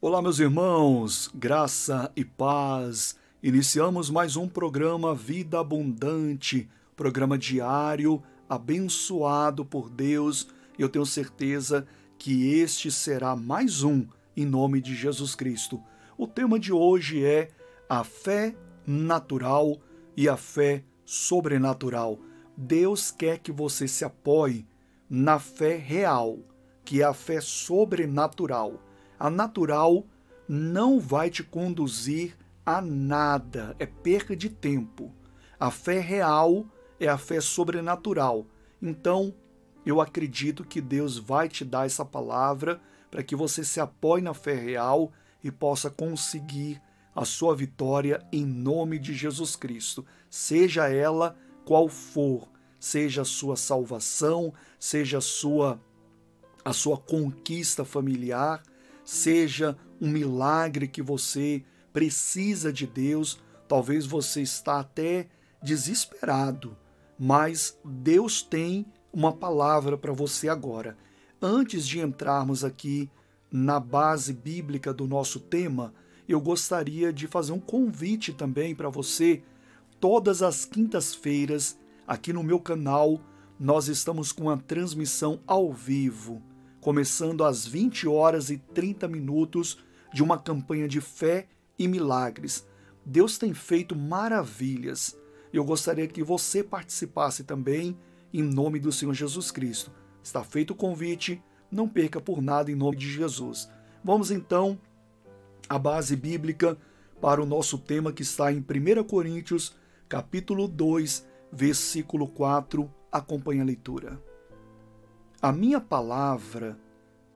Olá, meus irmãos, graça e paz. Iniciamos mais um programa Vida Abundante, programa diário, abençoado por Deus. Eu tenho certeza que este será mais um, em nome de Jesus Cristo. O tema de hoje é a fé natural e a fé sobrenatural. Deus quer que você se apoie na fé real, que é a fé sobrenatural a natural não vai te conduzir a nada, é perca de tempo. A fé real é a fé sobrenatural. Então, eu acredito que Deus vai te dar essa palavra para que você se apoie na fé real e possa conseguir a sua vitória em nome de Jesus Cristo, seja ela qual for, seja a sua salvação, seja a sua a sua conquista familiar, seja um milagre que você precisa de Deus, talvez você está até desesperado, mas Deus tem uma palavra para você agora. Antes de entrarmos aqui na base bíblica do nosso tema, eu gostaria de fazer um convite também para você. Todas as quintas-feiras, aqui no meu canal, nós estamos com uma transmissão ao vivo começando às 20 horas e 30 minutos de uma campanha de fé e milagres. Deus tem feito maravilhas. Eu gostaria que você participasse também em nome do Senhor Jesus Cristo. Está feito o convite, não perca por nada em nome de Jesus. Vamos então à base bíblica para o nosso tema que está em 1 Coríntios, capítulo 2, versículo 4. Acompanhe a leitura. A minha palavra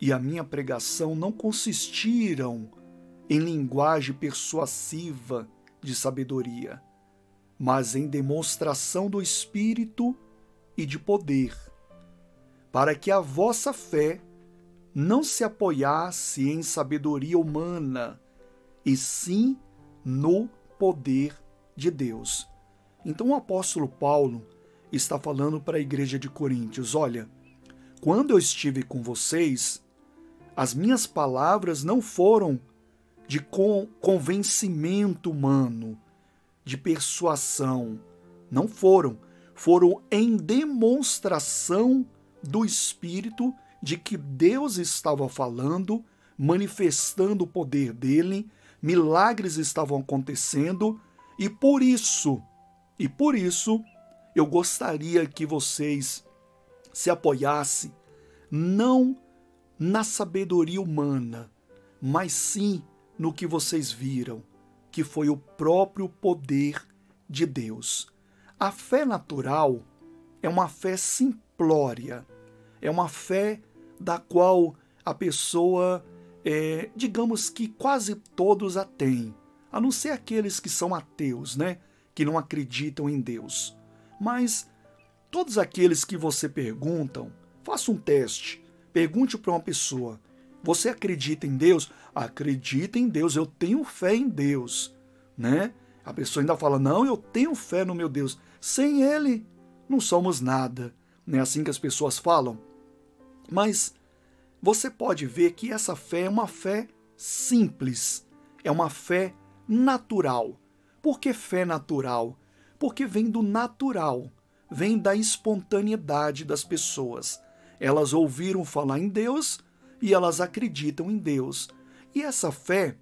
e a minha pregação não consistiram em linguagem persuasiva de sabedoria, mas em demonstração do Espírito e de poder, para que a vossa fé não se apoiasse em sabedoria humana, e sim no poder de Deus. Então o apóstolo Paulo está falando para a igreja de Coríntios: olha quando eu estive com vocês, as minhas palavras não foram de convencimento humano, de persuasão. Não foram. Foram em demonstração do Espírito de que Deus estava falando, manifestando o poder dele, milagres estavam acontecendo e por isso, e por isso, eu gostaria que vocês se apoiasse não na sabedoria humana, mas sim no que vocês viram, que foi o próprio poder de Deus. A fé natural é uma fé simplória, é uma fé da qual a pessoa, é, digamos que quase todos a têm, a não ser aqueles que são ateus, né? Que não acreditam em Deus. Mas Todos aqueles que você perguntam, faça um teste. Pergunte para uma pessoa: Você acredita em Deus? Acredita em Deus, eu tenho fé em Deus. Né? A pessoa ainda fala: Não, eu tenho fé no meu Deus. Sem Ele, não somos nada. Não é assim que as pessoas falam? Mas você pode ver que essa fé é uma fé simples, é uma fé natural. Por que fé natural? Porque vem do natural vem da espontaneidade das pessoas. Elas ouviram falar em Deus e elas acreditam em Deus. E essa fé,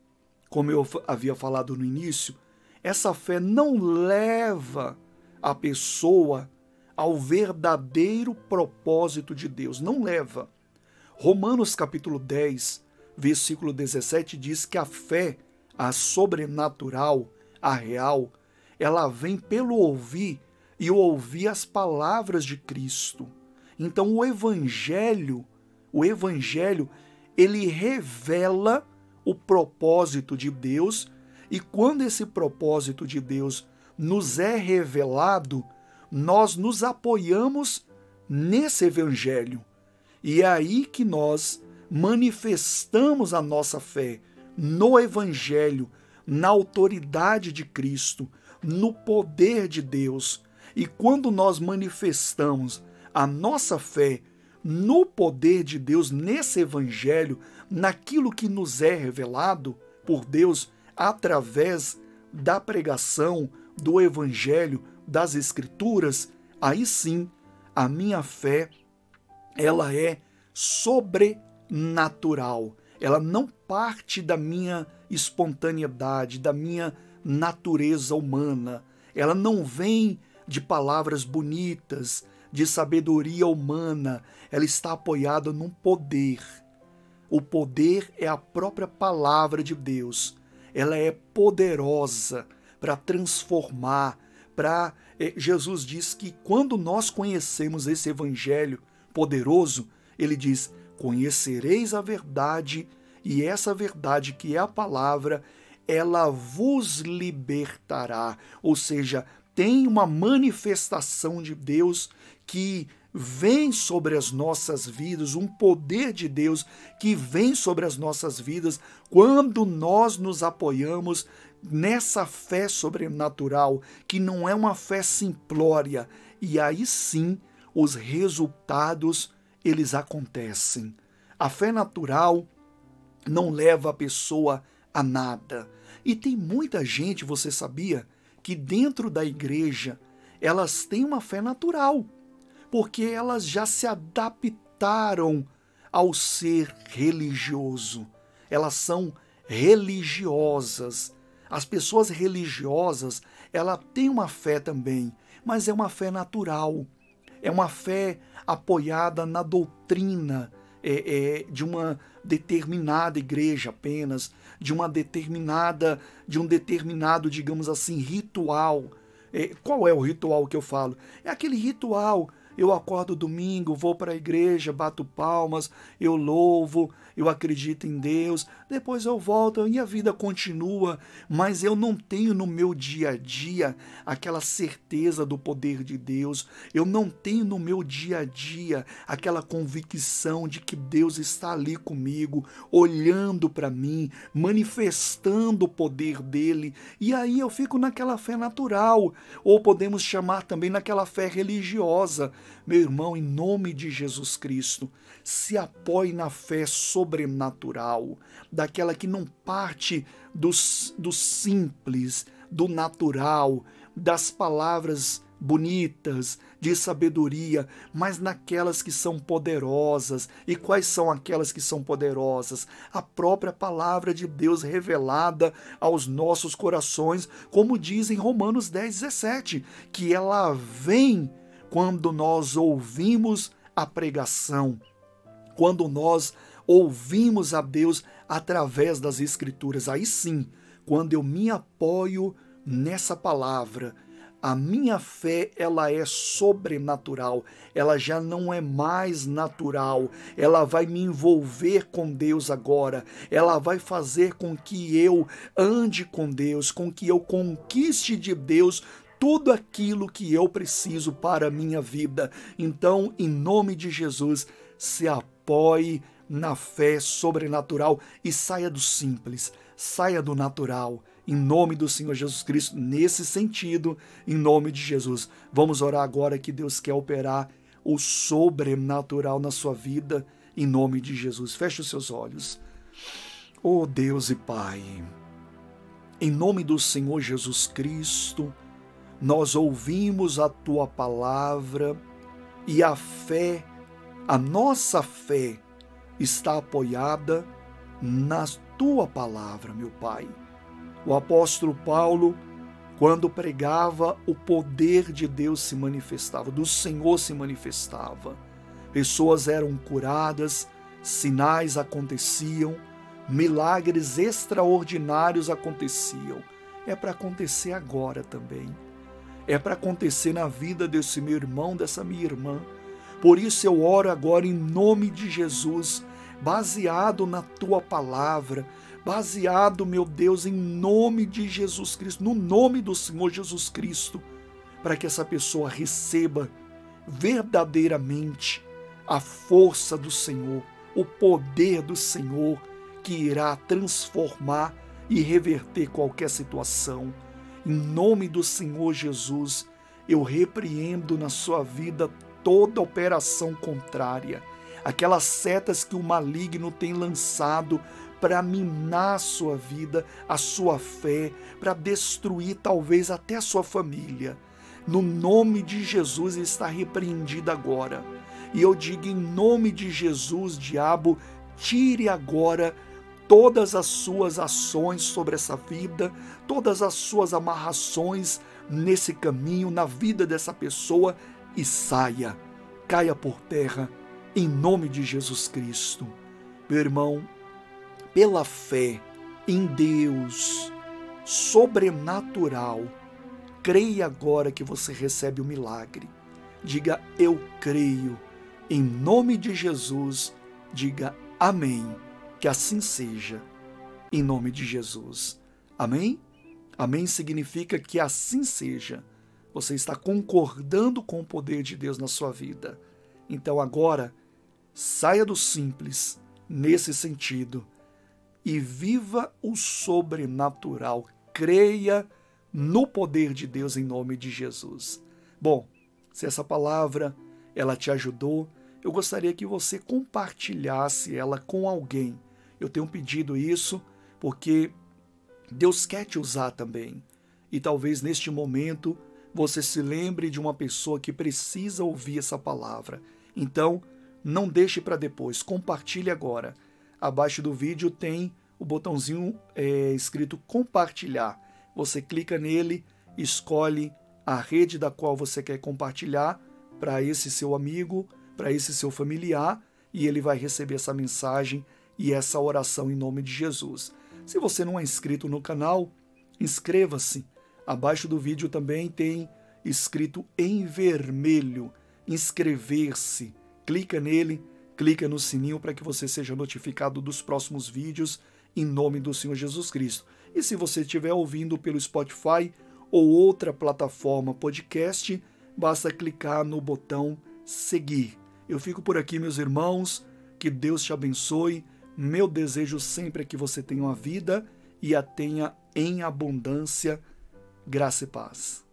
como eu havia falado no início, essa fé não leva a pessoa ao verdadeiro propósito de Deus, não leva. Romanos capítulo 10, versículo 17 diz que a fé, a sobrenatural, a real, ela vem pelo ouvir e eu ouvi as palavras de Cristo. Então o evangelho, o evangelho, ele revela o propósito de Deus, e quando esse propósito de Deus nos é revelado, nós nos apoiamos nesse evangelho. E é aí que nós manifestamos a nossa fé no evangelho, na autoridade de Cristo, no poder de Deus, e quando nós manifestamos a nossa fé no poder de Deus, nesse evangelho, naquilo que nos é revelado por Deus através da pregação do evangelho, das escrituras, aí sim a minha fé ela é sobrenatural. Ela não parte da minha espontaneidade, da minha natureza humana. Ela não vem de palavras bonitas, de sabedoria humana. Ela está apoiada num poder. O poder é a própria palavra de Deus. Ela é poderosa para transformar, para eh, Jesus diz que quando nós conhecemos esse evangelho poderoso, ele diz: "Conhecereis a verdade, e essa verdade que é a palavra, ela vos libertará". Ou seja, tem uma manifestação de Deus que vem sobre as nossas vidas, um poder de Deus que vem sobre as nossas vidas quando nós nos apoiamos nessa fé sobrenatural, que não é uma fé simplória, e aí sim os resultados eles acontecem. A fé natural não leva a pessoa a nada. E tem muita gente, você sabia, que dentro da igreja elas têm uma fé natural, porque elas já se adaptaram ao ser religioso. Elas são religiosas, as pessoas religiosas, ela tem uma fé também, mas é uma fé natural. É uma fé apoiada na doutrina é, é, de uma determinada igreja apenas, de uma determinada, de um determinado, digamos assim, ritual. É, qual é o ritual que eu falo? É aquele ritual eu acordo domingo, vou para a igreja, bato palmas, eu louvo, eu acredito em Deus, depois eu volto e a vida continua, mas eu não tenho no meu dia a dia aquela certeza do poder de Deus, eu não tenho no meu dia a dia aquela convicção de que Deus está ali comigo, olhando para mim, manifestando o poder dele, e aí eu fico naquela fé natural, ou podemos chamar também naquela fé religiosa meu irmão, em nome de Jesus Cristo, se apoie na fé sobrenatural, daquela que não parte do, do simples, do natural, das palavras bonitas, de sabedoria, mas naquelas que são poderosas. E quais são aquelas que são poderosas? A própria palavra de Deus revelada aos nossos corações, como diz em Romanos 10, 17, que ela vem quando nós ouvimos a pregação, quando nós ouvimos a Deus através das Escrituras. Aí sim, quando eu me apoio nessa palavra, a minha fé ela é sobrenatural, ela já não é mais natural, ela vai me envolver com Deus agora, ela vai fazer com que eu ande com Deus, com que eu conquiste de Deus tudo aquilo que eu preciso para a minha vida. Então, em nome de Jesus, se apoie na fé sobrenatural e saia do simples, saia do natural. Em nome do Senhor Jesus Cristo, nesse sentido, em nome de Jesus. Vamos orar agora que Deus quer operar o sobrenatural na sua vida, em nome de Jesus. Feche os seus olhos. Oh Deus e Pai, em nome do Senhor Jesus Cristo, nós ouvimos a tua palavra e a fé, a nossa fé, está apoiada na tua palavra, meu Pai. O apóstolo Paulo, quando pregava, o poder de Deus se manifestava, do Senhor se manifestava. Pessoas eram curadas, sinais aconteciam, milagres extraordinários aconteciam. É para acontecer agora também é para acontecer na vida desse meu irmão, dessa minha irmã. Por isso eu oro agora em nome de Jesus, baseado na tua palavra, baseado, meu Deus, em nome de Jesus Cristo, no nome do Senhor Jesus Cristo, para que essa pessoa receba verdadeiramente a força do Senhor, o poder do Senhor que irá transformar e reverter qualquer situação. Em nome do Senhor Jesus, eu repreendo na sua vida toda operação contrária, aquelas setas que o maligno tem lançado para minar a sua vida, a sua fé, para destruir talvez até a sua família. No nome de Jesus está repreendida agora. E eu digo em nome de Jesus, diabo, tire agora todas as suas ações sobre essa vida, todas as suas amarrações nesse caminho, na vida dessa pessoa e saia, caia por terra, em nome de Jesus Cristo. Meu irmão, pela fé em Deus sobrenatural, creia agora que você recebe o milagre. Diga eu creio. Em nome de Jesus, diga amém. Que assim seja. Em nome de Jesus. Amém? Amém significa que assim seja. Você está concordando com o poder de Deus na sua vida. Então agora, saia do simples nesse sentido e viva o sobrenatural. Creia no poder de Deus em nome de Jesus. Bom, se essa palavra ela te ajudou, eu gostaria que você compartilhasse ela com alguém. Eu tenho pedido isso porque Deus quer te usar também. E talvez neste momento você se lembre de uma pessoa que precisa ouvir essa palavra. Então, não deixe para depois, compartilhe agora. Abaixo do vídeo tem o botãozinho é, escrito compartilhar. Você clica nele, escolhe a rede da qual você quer compartilhar para esse seu amigo, para esse seu familiar, e ele vai receber essa mensagem e essa oração em nome de Jesus. Se você não é inscrito no canal, inscreva-se. Abaixo do vídeo também tem escrito em vermelho inscrever-se. Clica nele, clica no sininho para que você seja notificado dos próximos vídeos em nome do Senhor Jesus Cristo. E se você estiver ouvindo pelo Spotify ou outra plataforma podcast, basta clicar no botão seguir. Eu fico por aqui, meus irmãos. Que Deus te abençoe. Meu desejo sempre é que você tenha uma vida e a tenha em abundância. Graça e paz.